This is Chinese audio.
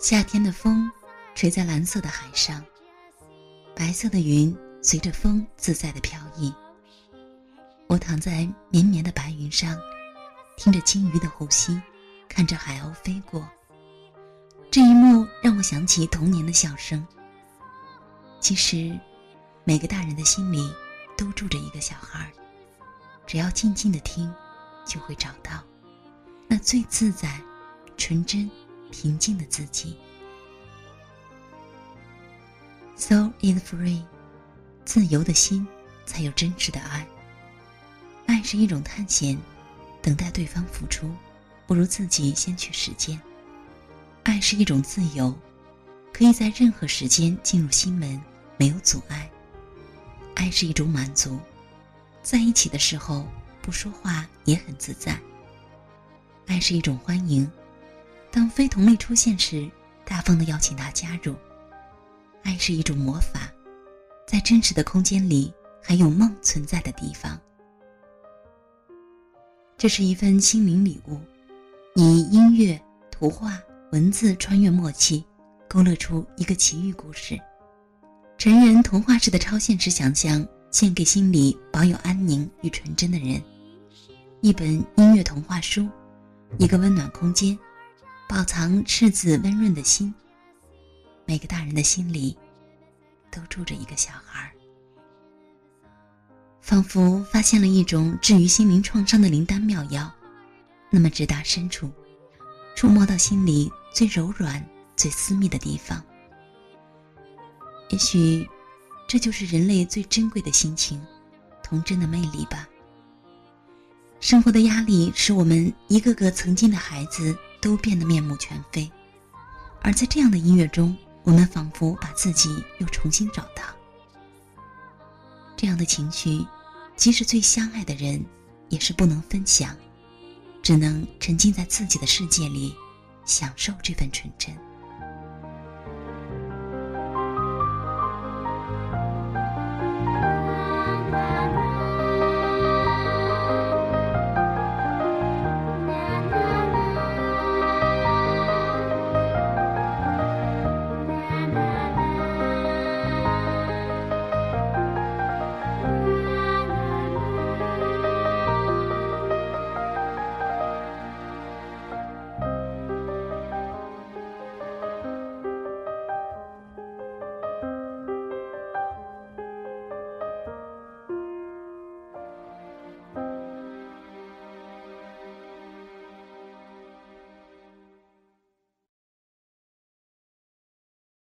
夏天的风，吹在蓝色的海上，白色的云随着风自在的飘逸。我躺在绵绵的白云上，听着鲸鱼的呼吸，看着海鸥飞过。这一幕让我想起童年的笑声。其实，每个大人的心里都住着一个小孩，只要静静的听，就会找到那最自在、纯真。平静的自己 Soul is free，自由的心才有真实的爱。爱是一种探险，等待对方付出，不如自己先去实践。爱是一种自由，可以在任何时间进入心门，没有阻碍。爱是一种满足，在一起的时候不说话也很自在。爱是一种欢迎。当非同类出现时，大方的邀请他加入。爱是一种魔法，在真实的空间里，还有梦存在的地方。这是一份心灵礼物，以音乐、图画、文字穿越默契，勾勒出一个奇遇故事。成人童话式的超现实想象，献给心里保有安宁与纯真的人。一本音乐童话书，一个温暖空间。饱藏赤子温润的心。每个大人的心里，都住着一个小孩。仿佛发现了一种治愈心灵创伤的灵丹妙药，那么直达深处，触摸到心里最柔软、最私密的地方。也许，这就是人类最珍贵的心情，童真的魅力吧。生活的压力使我们一个个曾经的孩子。都变得面目全非，而在这样的音乐中，我们仿佛把自己又重新找到。这样的情绪，即使最相爱的人，也是不能分享，只能沉浸在自己的世界里，享受这份纯真。